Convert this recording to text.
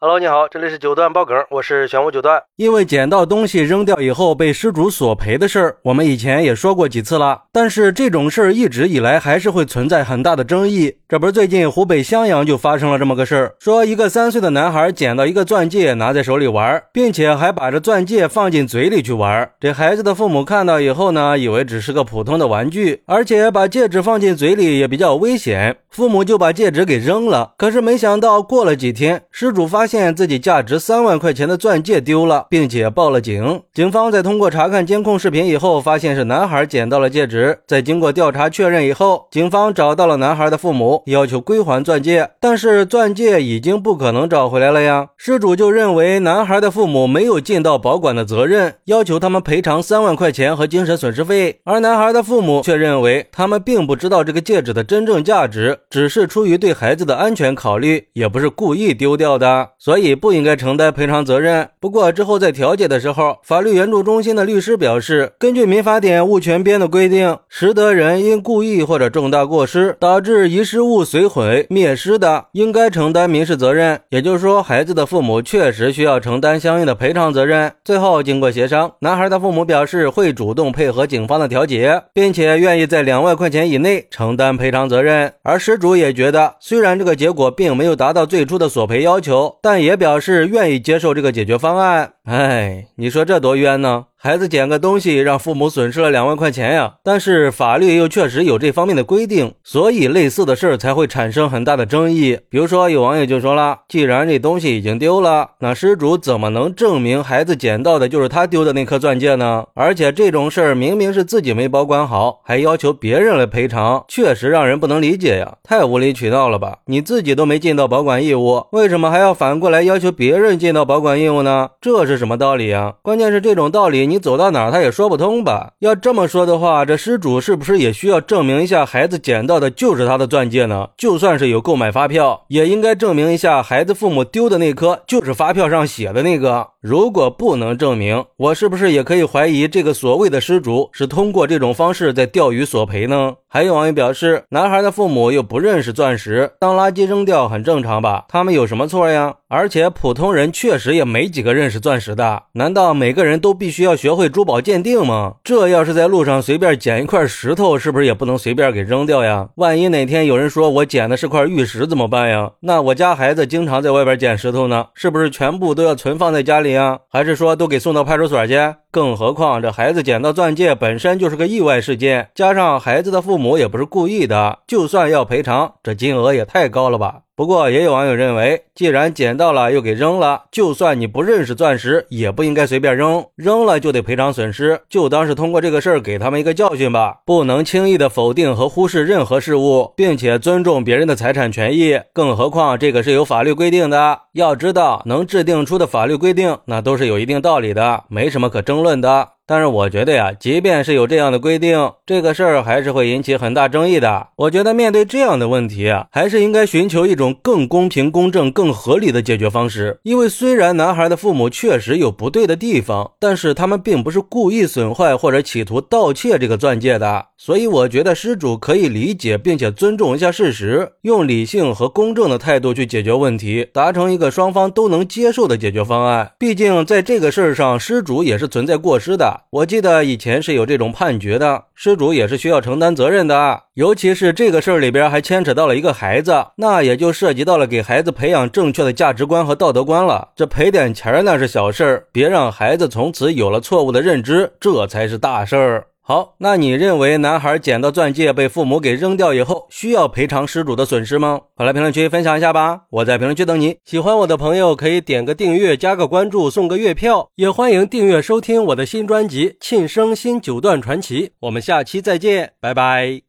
Hello，你好，这里是九段爆梗，我是玄武九段。因为捡到东西扔掉以后被失主索赔的事儿，我们以前也说过几次了。但是这种事儿一直以来还是会存在很大的争议。这不是最近湖北襄阳就发生了这么个事儿，说一个三岁的男孩捡到一个钻戒拿在手里玩，并且还把这钻戒放进嘴里去玩。这孩子的父母看到以后呢，以为只是个普通的玩具，而且把戒指放进嘴里也比较危险，父母就把戒指给扔了。可是没想到过了几天，失主发现自己价值三万块钱的钻戒丢了，并且报了警。警方在通过查看监控视频以后，发现是男孩捡到了戒指。在经过调查确认以后，警方找到了男孩的父母，要求归还钻戒。但是钻戒已经不可能找回来了呀。失主就认为男孩的父母没有尽到保管的责任，要求他们赔偿三万块钱和精神损失费。而男孩的父母却认为他们并不知道这个戒指的真正价值，只是出于对孩子的安全考虑，也不是故意丢掉的，所以。不应该承担赔偿责任。不过之后在调解的时候，法律援助中心的律师表示，根据民法典物权编的规定，拾得人因故意或者重大过失导致遗失物损毁灭失的，应该承担民事责任。也就是说，孩子的父母确实需要承担相应的赔偿责任。最后经过协商，男孩的父母表示会主动配合警方的调解，并且愿意在两万块钱以内承担赔偿责任。而失主也觉得，虽然这个结果并没有达到最初的索赔要求，但但也。表示愿意接受这个解决方案。哎，你说这多冤呢？孩子捡个东西，让父母损失了两万块钱呀！但是法律又确实有这方面的规定，所以类似的事儿才会产生很大的争议。比如说，有网友就说了：“既然这东西已经丢了，那失主怎么能证明孩子捡到的就是他丢的那颗钻戒呢？而且这种事儿明明是自己没保管好，还要求别人来赔偿，确实让人不能理解呀！太无理取闹了吧？你自己都没尽到保管义务，为什么还要反过来要求别人尽到保管义务呢？这是什么道理啊？关键是这种道理。”你走到哪儿他也说不通吧？要这么说的话，这失主是不是也需要证明一下孩子捡到的就是他的钻戒呢？就算是有购买发票，也应该证明一下孩子父母丢的那颗就是发票上写的那个。如果不能证明，我是不是也可以怀疑这个所谓的失主是通过这种方式在钓鱼索赔呢？还有网友表示，男孩的父母又不认识钻石，当垃圾扔掉很正常吧？他们有什么错呀？而且普通人确实也没几个认识钻石的，难道每个人都必须要学会珠宝鉴定吗？这要是在路上随便捡一块石头，是不是也不能随便给扔掉呀？万一哪天有人说我捡的是块玉石怎么办呀？那我家孩子经常在外边捡石头呢，是不是全部都要存放在家里呀？还是说都给送到派出所去？更何况这孩子捡到钻戒本身就是个意外事件，加上孩子的父母也不是故意的，就算要赔偿，这金额也太高了吧？不过也有网友认为，既然捡到了又给扔了，就算你不认识钻石，也不应该随便扔，扔了就得赔偿损失，就当是通过这个事儿给他们一个教训吧。不能轻易的否定和忽视任何事物，并且尊重别人的财产权益。更何况这个是有法律规定的，要知道能制定出的法律规定，那都是有一定道理的，没什么可争论的。但是我觉得呀，即便是有这样的规定，这个事儿还是会引起很大争议的。我觉得面对这样的问题，还是应该寻求一种更公平、公正、更合理的解决方式。因为虽然男孩的父母确实有不对的地方，但是他们并不是故意损坏或者企图盗窃这个钻戒的。所以我觉得失主可以理解并且尊重一下事实，用理性和公正的态度去解决问题，达成一个双方都能接受的解决方案。毕竟在这个事儿上，失主也是存在过失的。我记得以前是有这种判决的，失主也是需要承担责任的。尤其是这个事儿里边还牵扯到了一个孩子，那也就涉及到了给孩子培养正确的价值观和道德观了。这赔点钱那是小事儿，别让孩子从此有了错误的认知，这才是大事儿。好，那你认为男孩捡到钻戒被父母给扔掉以后，需要赔偿失主的损失吗？快来评论区分享一下吧！我在评论区等你。喜欢我的朋友可以点个订阅，加个关注，送个月票，也欢迎订阅收听我的新专辑《庆生新九段传奇》。我们下期再见，拜拜。